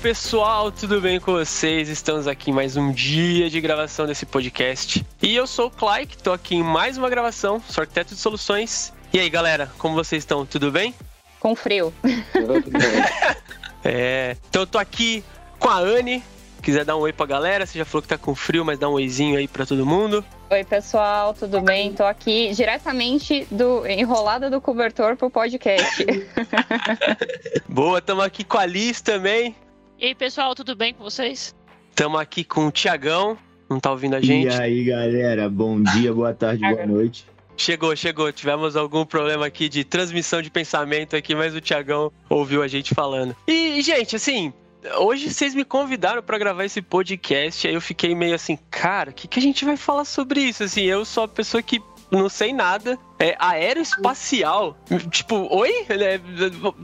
pessoal, tudo bem com vocês? Estamos aqui em mais um dia de gravação desse podcast. E eu sou o Clyde, tô aqui em mais uma gravação, Sorteto de Soluções. E aí, galera, como vocês estão? Tudo bem? Com frio. é, então eu tô aqui com a Anne. Quiser dar um oi pra galera, você já falou que tá com frio, mas dá um oizinho aí pra todo mundo. Oi, pessoal, tudo bem? Tô aqui diretamente do enrolada do cobertor pro podcast. Boa, tamo aqui com a Liz também. E aí, pessoal, tudo bem com vocês? Tamo aqui com o Tiagão, não tá ouvindo a gente? E aí, galera, bom dia, boa tarde, boa noite. Chegou, chegou. Tivemos algum problema aqui de transmissão de pensamento aqui, mas o Tiagão ouviu a gente falando. E, gente, assim, hoje vocês me convidaram para gravar esse podcast, aí eu fiquei meio assim, cara, o que, que a gente vai falar sobre isso? Assim, eu sou a pessoa que não sei nada. É aeroespacial. Tipo, oi? É,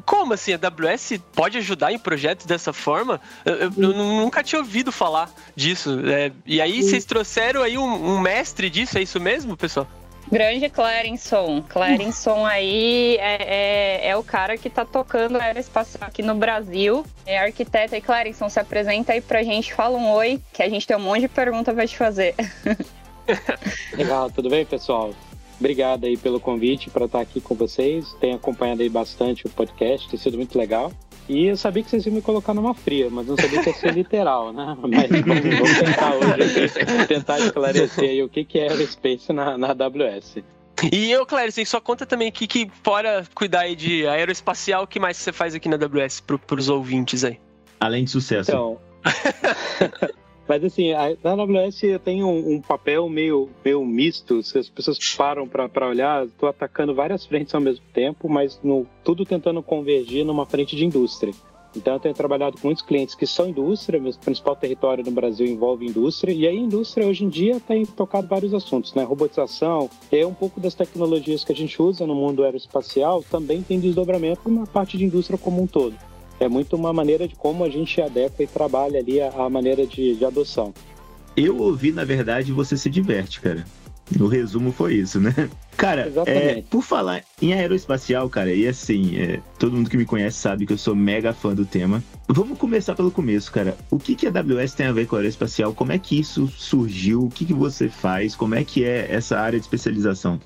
como assim? A AWS pode ajudar em projetos dessa forma? Eu, eu, eu nunca tinha ouvido falar disso. É, e aí vocês trouxeram aí um, um mestre disso, é isso mesmo, pessoal? Grande Clarenson. Clarenson aí é, é, é, o cara que tá tocando aeroespacial aqui no Brasil. É arquiteto e Clarenson, se apresenta aí pra gente, fala um oi, que a gente tem um monte de pergunta pra te fazer. Legal, tudo bem, pessoal? Obrigado aí pelo convite para estar aqui com vocês. Tenho acompanhado aí bastante o podcast, tem sido muito legal. E eu sabia que vocês iam me colocar numa fria, mas não sabia que ia ser literal, né? Mas vamos, tentar hoje tentar esclarecer aí o que, que é aerospace na, na AWS. E eu, Clarice, só conta também que, que fora cuidar aí de aeroespacial, o que mais você faz aqui na AWS para os ouvintes aí? Além de sucesso. Então, Mas assim, a, AWS tem um, um, papel meio, meio misto. Se as pessoas param para olhar, estou atacando várias frentes ao mesmo tempo, mas no, tudo tentando convergir numa frente de indústria. Então, eu tenho trabalhado com muitos clientes que são indústria, meu principal território no Brasil envolve indústria, e a indústria hoje em dia tem tocado vários assuntos, né? Robotização, é um pouco das tecnologias que a gente usa no mundo aeroespacial, também tem desdobramento na parte de indústria como um todo é muito uma maneira de como a gente adequa e trabalha ali a, a maneira de, de, adoção. Eu ouvi, na verdade, você se diverte, cara. No resumo foi isso, né? Cara, é, por falar em aeroespacial, cara, e assim, é, todo mundo que me conhece sabe que eu sou mega fã do tema. Vamos começar pelo começo, cara. O que, que a AWS tem a ver com aeroespacial? Como é que isso surgiu? O que, que você faz? Como é que é essa área de especialização?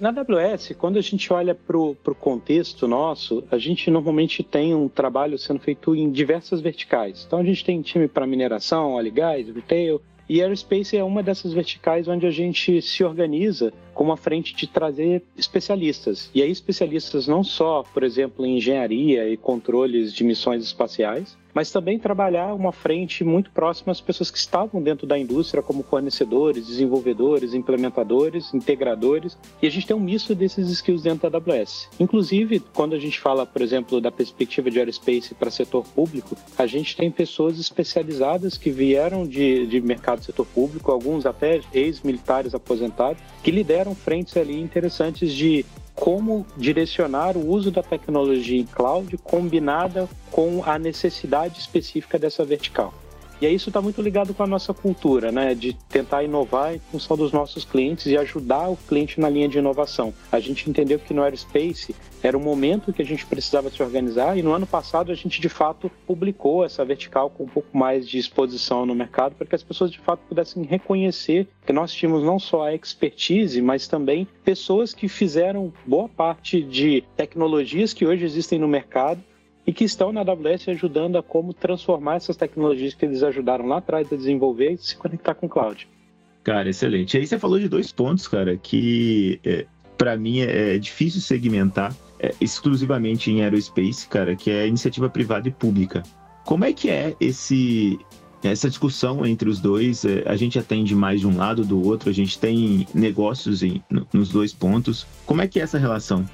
Na AWS, quando a gente olha para o contexto nosso, a gente normalmente tem um trabalho sendo feito em diversas verticais. Então a gente tem time para mineração, óleo e gás, retail, e Aerospace é uma dessas verticais onde a gente se organiza com uma frente de trazer especialistas. E aí, especialistas não só, por exemplo, em engenharia e controles de missões espaciais, mas também trabalhar uma frente muito próxima às pessoas que estavam dentro da indústria, como fornecedores, desenvolvedores, implementadores, integradores, e a gente tem um misto desses skills dentro da AWS. Inclusive, quando a gente fala, por exemplo, da perspectiva de aerospace para setor público, a gente tem pessoas especializadas que vieram de, de mercado setor público, alguns até ex-militares aposentados, que lideram frentes ali interessantes de como direcionar o uso da tecnologia em cloud combinada com a necessidade específica dessa vertical. E aí isso está muito ligado com a nossa cultura, né? De tentar inovar em função dos nossos clientes e ajudar o cliente na linha de inovação. A gente entendeu que no Aerospace era um momento que a gente precisava se organizar e no ano passado a gente de fato publicou essa vertical com um pouco mais de exposição no mercado para que as pessoas de fato pudessem reconhecer que nós tínhamos não só a expertise, mas também pessoas que fizeram boa parte de tecnologias que hoje existem no mercado e que estão na AWS ajudando a como transformar essas tecnologias que eles ajudaram lá atrás a desenvolver e se conectar com o cloud. Cara, excelente. Aí você falou de dois pontos, cara, que é, para mim é, é, difícil segmentar é, exclusivamente em aerospace, cara, que é iniciativa privada e pública. Como é que é esse essa discussão entre os dois? É, a gente atende mais de um lado do outro, a gente tem negócios em, nos dois pontos. Como é que é essa relação?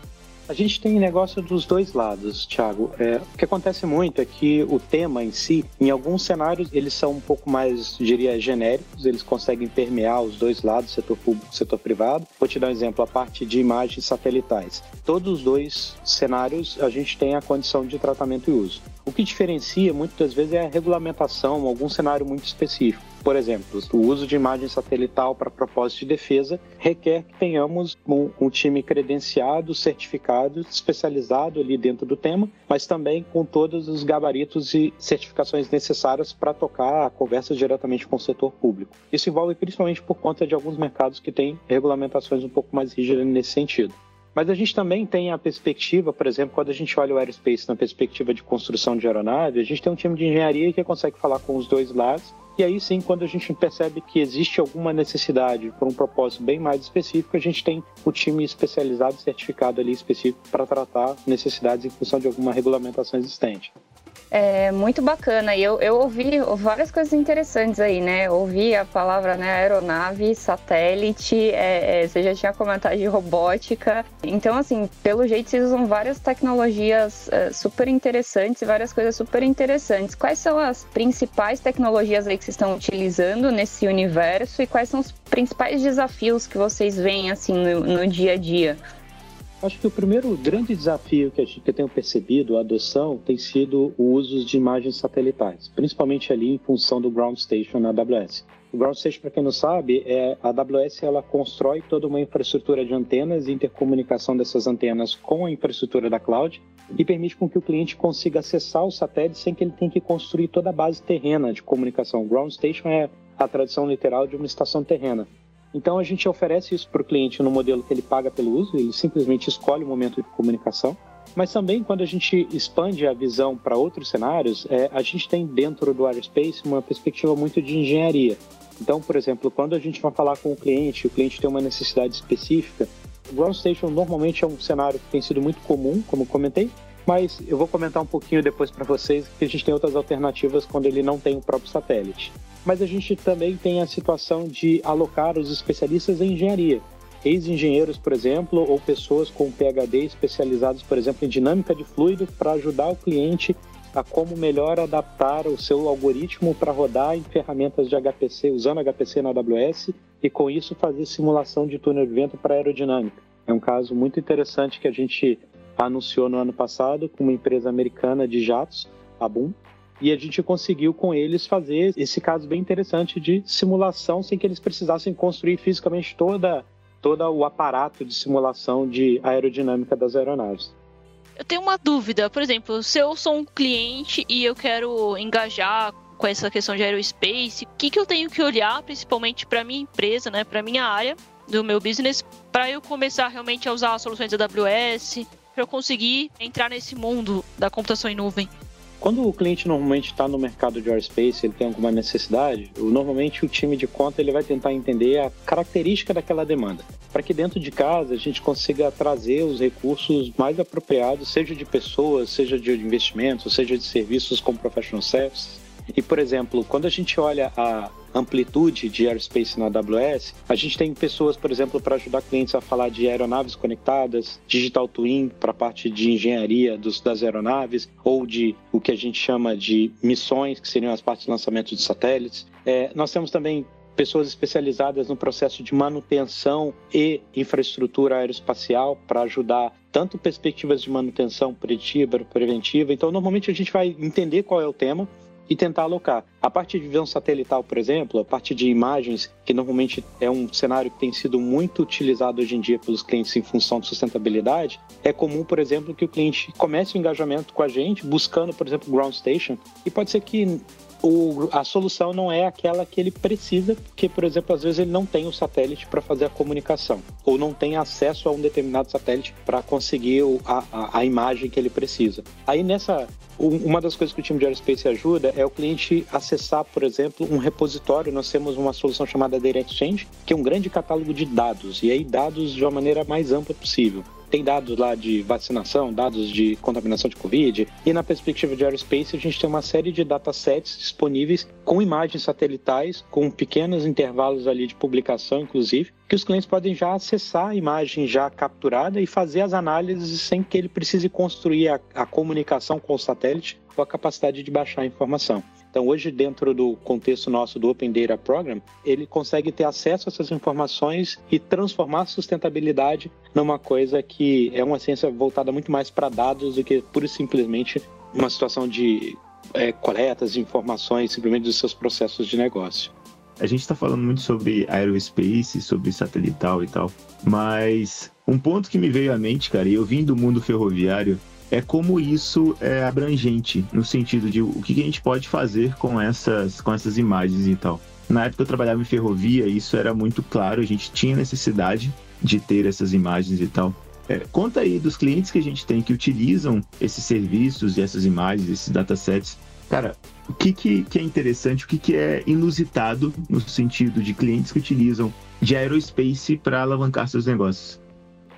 A gente tem negócio dos dois lados, Thiago. É, o que acontece muito é que o tema em si, em alguns cenários, eles são um pouco mais, diria, genéricos, eles conseguem permear os dois lados, setor público setor privado. Vou te dar um exemplo, a parte de imagens satelitais. Todos os dois cenários, a gente tem a condição de tratamento e uso. O que diferencia muitas vezes é a regulamentação, algum cenário muito específico. Por exemplo, o uso de imagem satelital para propósito de defesa requer que tenhamos um, um time credenciado, certificado, especializado ali dentro do tema, mas também com todos os gabaritos e certificações necessárias para tocar a conversa diretamente com o setor público. Isso envolve principalmente por conta de alguns mercados que têm regulamentações um pouco mais rígidas nesse sentido. Mas a gente também tem a perspectiva, por exemplo, quando a gente olha o aerospace na perspectiva de construção de aeronave, a gente tem um time de engenharia que consegue falar com os dois lados. E aí sim, quando a gente percebe que existe alguma necessidade por um propósito bem mais específico, a gente tem o time especializado, certificado ali específico para tratar necessidades em função de alguma regulamentação existente. É muito bacana. E eu, eu ouvi várias coisas interessantes aí, né? ouvi a palavra né, aeronave, satélite, é, é, você já tinha comentado de robótica. Então, assim, pelo jeito, vocês usam várias tecnologias é, super interessantes e várias coisas super interessantes. Quais são as principais tecnologias aí que vocês estão utilizando nesse universo e quais são os principais desafios que vocês veem, assim, no, no dia a dia? Acho que o primeiro grande desafio que, gente, que eu tenho percebido, a adoção, tem sido o uso de imagens satelitais, principalmente ali em função do Ground Station na AWS. O Ground Station, para quem não sabe, é a AWS ela constrói toda uma infraestrutura de antenas e intercomunicação dessas antenas com a infraestrutura da cloud e permite com que o cliente consiga acessar o satélite sem que ele tenha que construir toda a base terrena de comunicação. O Ground Station é a tradução literal de uma estação terrena. Então a gente oferece isso para o cliente no modelo que ele paga pelo uso, ele simplesmente escolhe o momento de comunicação. Mas também quando a gente expande a visão para outros cenários, é, a gente tem dentro do Aerospace uma perspectiva muito de engenharia. Então, por exemplo, quando a gente vai falar com o cliente, o cliente tem uma necessidade específica, o Ground Station normalmente é um cenário que tem sido muito comum, como comentei, mas eu vou comentar um pouquinho depois para vocês que a gente tem outras alternativas quando ele não tem o próprio satélite mas a gente também tem a situação de alocar os especialistas em engenharia. Ex-engenheiros, por exemplo, ou pessoas com PhD especializados, por exemplo, em dinâmica de fluido, para ajudar o cliente a como melhor adaptar o seu algoritmo para rodar em ferramentas de HPC, usando HPC na AWS, e com isso fazer simulação de túnel de vento para aerodinâmica. É um caso muito interessante que a gente anunciou no ano passado com uma empresa americana de jatos, a Boom, e a gente conseguiu com eles fazer esse caso bem interessante de simulação sem que eles precisassem construir fisicamente toda todo o aparato de simulação de aerodinâmica das aeronaves. Eu tenho uma dúvida, por exemplo, se eu sou um cliente e eu quero engajar com essa questão de aerospace, o que, que eu tenho que olhar, principalmente para minha empresa, né, para minha área do meu business, para eu começar realmente a usar as soluções da AWS, para eu conseguir entrar nesse mundo da computação em nuvem? Quando o cliente normalmente está no mercado de Airspace, ele tem alguma necessidade, normalmente o time de conta ele vai tentar entender a característica daquela demanda, para que dentro de casa a gente consiga trazer os recursos mais apropriados, seja de pessoas, seja de investimentos, seja de serviços como professional services. E, por exemplo, quando a gente olha a amplitude de airspace na AWS, a gente tem pessoas, por exemplo, para ajudar clientes a falar de aeronaves conectadas, digital twin para a parte de engenharia dos, das aeronaves, ou de o que a gente chama de missões, que seriam as partes de lançamento de satélites. É, nós temos também pessoas especializadas no processo de manutenção e infraestrutura aeroespacial para ajudar tanto perspectivas de manutenção preditiva, preventiva. Então, normalmente a gente vai entender qual é o tema e tentar alocar. A parte de visão satelital, por exemplo, a parte de imagens, que normalmente é um cenário que tem sido muito utilizado hoje em dia pelos clientes em função de sustentabilidade, é comum, por exemplo, que o cliente comece o engajamento com a gente buscando, por exemplo, ground station, e pode ser que o, a solução não é aquela que ele precisa, porque, por exemplo, às vezes ele não tem o satélite para fazer a comunicação, ou não tem acesso a um determinado satélite para conseguir a, a, imagem que ele precisa. Aí nessa. Uma das coisas que o time de Aerospace ajuda é o cliente acessar, por exemplo, um repositório. Nós temos uma solução chamada Data Exchange, que é um grande catálogo de dados, e aí dados de uma maneira mais ampla possível tem dados lá de vacinação, dados de contaminação de Covid, e na perspectiva de aerospace a gente tem uma série de datasets disponíveis com imagens satelitais, com pequenos intervalos ali de publicação, inclusive, que os clientes podem já acessar a imagem já capturada e fazer as análises sem que ele precise construir a, a comunicação com o satélite ou a capacidade de baixar a informação. Então, hoje, dentro do contexto nosso do Open Data Program, ele consegue ter acesso a essas informações e transformar a sustentabilidade numa coisa que é uma ciência voltada muito mais para dados do que pura e simplesmente uma situação de é, coletas de informações simplesmente dos seus processos de negócio. a gente está falando muito sobre aerospace, sobre satelital e tal, mas um ponto que me veio à mente, cara, e eu vim do mundo ferroviário, é como isso é abrangente, no sentido de o que a gente pode fazer com essas, com essas imagens e tal. Na época eu trabalhava em ferrovia, isso era muito claro, a gente tinha necessidade de ter essas imagens e tal. É, conta aí dos clientes que a gente tem que utilizam esses serviços e essas imagens, esses datasets. Cara, o que, que, que é interessante, o que, que é inusitado no sentido de clientes que utilizam de aerospace para alavancar seus negócios?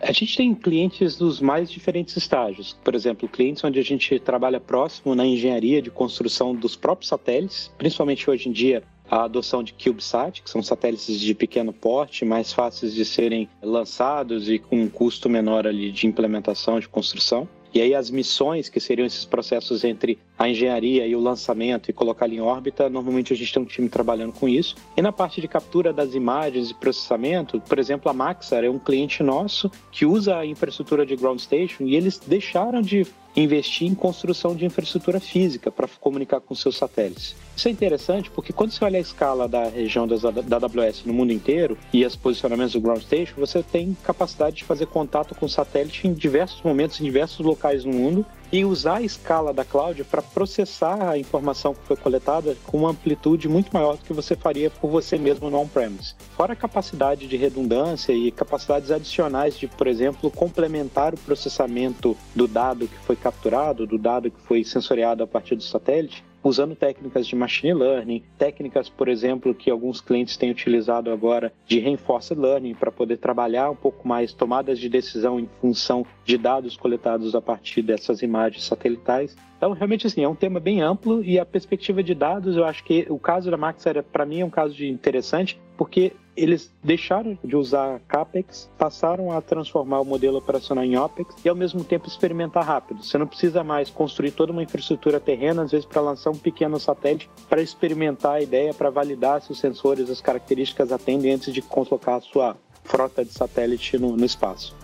A gente tem clientes dos mais diferentes estágios. Por exemplo, clientes onde a gente trabalha próximo na engenharia de construção dos próprios satélites, principalmente hoje em dia a adoção de CubeSat, que são satélites de pequeno porte, mais fáceis de serem lançados e com um custo menor ali de implementação, de construção. E aí as missões, que seriam esses processos entre a engenharia e o lançamento e colocar em órbita, normalmente a gente tem um time trabalhando com isso. E na parte de captura das imagens e processamento, por exemplo, a Maxar é um cliente nosso que usa a infraestrutura de ground station e eles deixaram de investir em construção de infraestrutura física para comunicar com seus satélites. Isso é interessante porque quando você olha a escala da região das, da AWS no mundo inteiro e os posicionamentos do ground station, você tem capacidade de fazer contato com satélite em diversos momentos, em diversos locais no mundo e usar a escala da cloud para processar a informação que foi coletada com uma amplitude muito maior do que você faria por você mesmo no on-premise. Fora a capacidade de redundância e capacidades adicionais de, por exemplo, complementar o processamento do dado que foi capturado, do dado que foi sensoriado a partir do satélite, usando técnicas de machine learning, técnicas, por exemplo, que alguns clientes têm utilizado agora de reinforced learning para poder trabalhar um pouco mais tomadas de decisão em função de dados coletados a partir dessas imagens satelitais. Então, realmente, assim, é um tema bem amplo e a perspectiva de dados, eu acho que o caso da Max era, para mim, é um caso de interessante, porque eles deixaram de usar CAPEX, passaram a transformar o modelo operacional em OPEX e, ao mesmo tempo, experimentar rápido. Você não precisa mais construir toda uma infraestrutura terrena, às vezes, para lançar um pequeno satélite, para experimentar a ideia, para validar se os sensores, as características atendem antes de colocar a sua frota de satélite no, no espaço.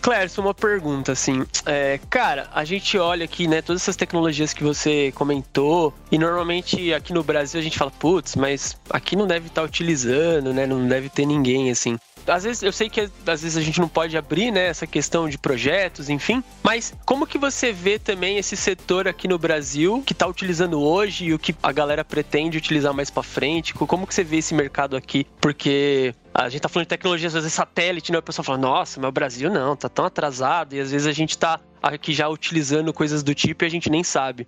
Clércio, uma pergunta, assim. É, cara, a gente olha aqui, né, todas essas tecnologias que você comentou, e normalmente aqui no Brasil a gente fala, putz, mas aqui não deve estar tá utilizando, né? Não deve ter ninguém, assim às vezes eu sei que às vezes a gente não pode abrir, né, essa questão de projetos, enfim, mas como que você vê também esse setor aqui no Brasil que está utilizando hoje e o que a galera pretende utilizar mais para frente? Como que você vê esse mercado aqui? Porque a gente tá falando de tecnologia, às vezes satélite, né? O pessoal fala, nossa, mas o Brasil não, tá tão atrasado, e às vezes a gente tá aqui já utilizando coisas do tipo e a gente nem sabe.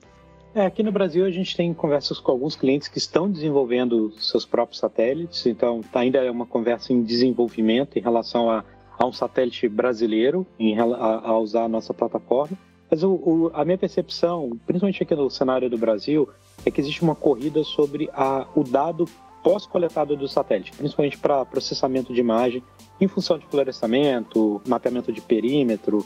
É, aqui no Brasil a gente tem conversas com alguns clientes que estão desenvolvendo seus próprios satélites, então tá, ainda é uma conversa em desenvolvimento em relação a, a um satélite brasileiro, em, a, a, usar a nossa plataforma. Mas o, o, a minha percepção, principalmente aqui no cenário do Brasil, é que existe uma corrida sobre a, o dado pós-coletado do satélite, principalmente para processamento de imagem, em função de florestamento, mapeamento de perímetro,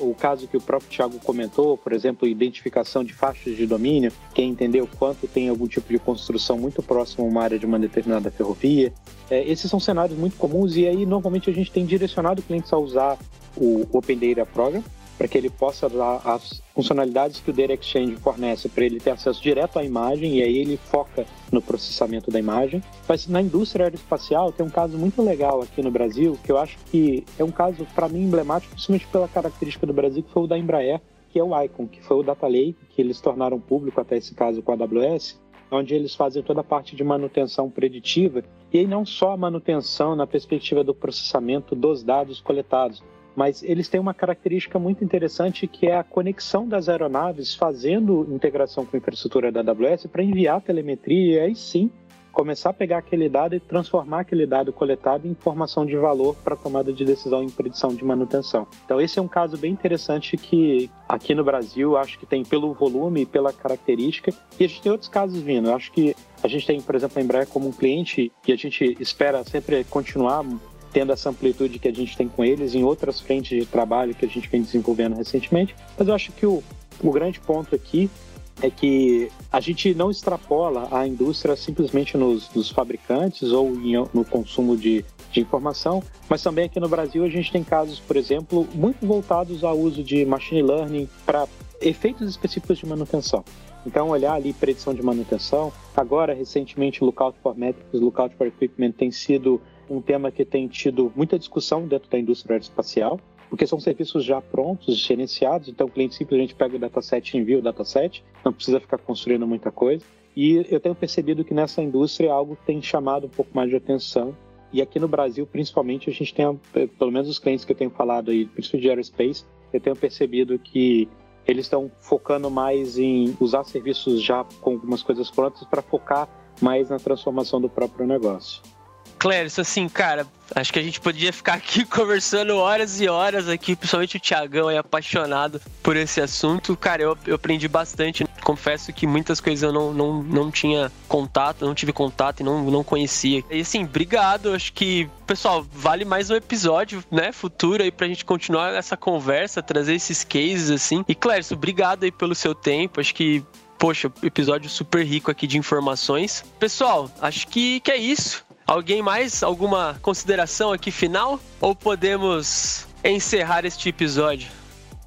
o caso que o próprio Thiago comentou, por exemplo, identificação de faixas de domínio, quem entender o quanto tem algum tipo de construção muito próximo a uma área de uma determinada ferrovia. É, esses são cenários muito comuns e aí normalmente a gente tem direcionado clientes a usar o Open Data Program, para que ele possa dar as funcionalidades que o Data Exchange fornece para ele ter acesso direto à imagem e aí ele foca no processamento da imagem. Mas na indústria aeroespacial tem um caso muito legal aqui no Brasil que eu acho que é um caso para mim emblemático, principalmente pela característica do Brasil, que foi o da Embraer, que é o Icon, que foi o Data Lake, que eles tornaram público até esse caso com a AWS, onde eles fazem toda a parte de manutenção preditiva e aí não só a manutenção na perspectiva do processamento dos dados coletados, mas eles têm uma característica muito interessante que é a conexão das aeronaves fazendo integração com a infraestrutura da AWS para enviar telemetria e aí sim começar a pegar aquele dado e transformar aquele dado coletado em informação de valor para tomada de decisão em predição de manutenção. Então esse é um caso bem interessante que aqui no Brasil acho que tem pelo volume e pela característica e a gente tem outros casos vindo. Eu acho que a gente tem, por exemplo, a Embraer como um cliente e a gente espera sempre continuar tendo essa amplitude que a gente tem com eles em outras frentes de trabalho que a gente vem desenvolvendo recentemente. Mas eu acho que o, o grande ponto aqui é que a gente não extrapola a indústria simplesmente nos, nos fabricantes ou em, no consumo de, de informação, mas também aqui no Brasil a gente tem casos, por exemplo, muito voltados ao uso de machine learning para efeitos específicos de manutenção. Então, olhar ali predição de manutenção. Agora, recentemente, Lookout for Metrics, Lookout for Equipment tem sido um tema que tem tido muita discussão dentro da indústria aeroespacial, porque são serviços já prontos, gerenciados, então o cliente simplesmente pega o dataset e envia o dataset, não precisa ficar construindo muita coisa. E eu tenho percebido que nessa indústria algo tem chamado um pouco mais de atenção. E aqui no Brasil, principalmente, a gente tem, pelo menos os clientes que eu tenho falado aí, principalmente de aerospace, eu tenho percebido que eles estão focando mais em usar serviços já com algumas coisas prontas para focar mais na transformação do próprio negócio. Clérison, assim, cara, acho que a gente podia ficar aqui conversando horas e horas aqui, principalmente o Tiagão é apaixonado por esse assunto. Cara, eu, eu aprendi bastante. Confesso que muitas coisas eu não, não, não tinha contato, não tive contato e não, não conhecia. E assim, obrigado. Acho que, pessoal, vale mais um episódio, né, futuro aí pra gente continuar essa conversa, trazer esses cases, assim. E, Clérison, obrigado aí pelo seu tempo. Acho que poxa, episódio super rico aqui de informações. Pessoal, acho que, que é isso. Alguém mais? Alguma consideração aqui final? Ou podemos encerrar este episódio?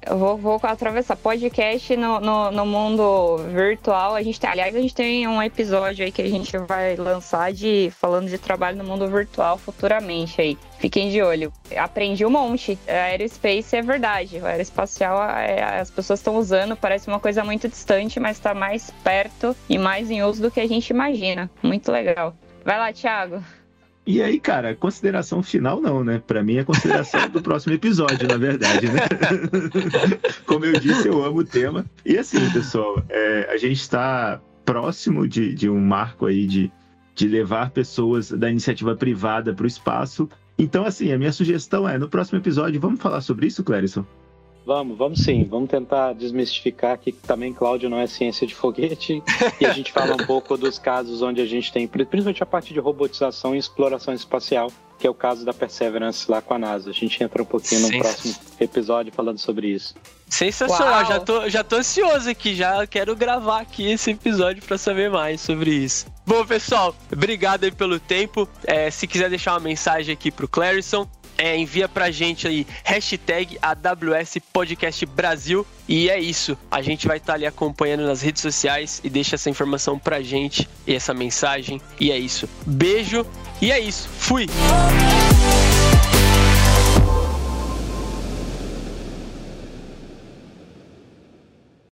Eu vou, vou atravessar podcast no, no, no, mundo virtual. A gente tem, aliás, a gente tem um episódio aí que a gente vai lançar de falando de trabalho no mundo virtual futuramente aí. Fiquem de olho. Aprendi um monte. A aerospace é verdade. O aeroespacial é, as pessoas estão usando, parece uma coisa muito distante, mas está mais perto e mais em uso do que a gente imagina. Muito legal. Vai lá, Thiago. E aí, cara, consideração final não, né? Para mim é consideração do próximo episódio, na verdade, né? Como eu disse, eu amo o tema. E assim, pessoal, é, a gente está próximo de, de um marco aí de, de levar pessoas da iniciativa privada para o espaço. Então, assim, a minha sugestão é, no próximo episódio, vamos falar sobre isso, Clérison? Vamos, vamos sim. Vamos tentar desmistificar que também Cláudio não é ciência de foguete. e a gente fala um pouco dos casos onde a gente tem, principalmente a parte de robotização e exploração espacial, que é o caso da Perseverance lá com a NASA. A gente entra um pouquinho no próximo episódio falando sobre isso. Sensacional, já tô, já tô ansioso aqui, já quero gravar aqui esse episódio para saber mais sobre isso. Bom, pessoal, obrigado aí pelo tempo. É, se quiser deixar uma mensagem aqui pro Clarison, é, envia pra gente aí, hashtag AWS Podcast Brasil. E é isso. A gente vai estar tá ali acompanhando nas redes sociais e deixa essa informação pra gente e essa mensagem. E é isso. Beijo. E é isso. Fui.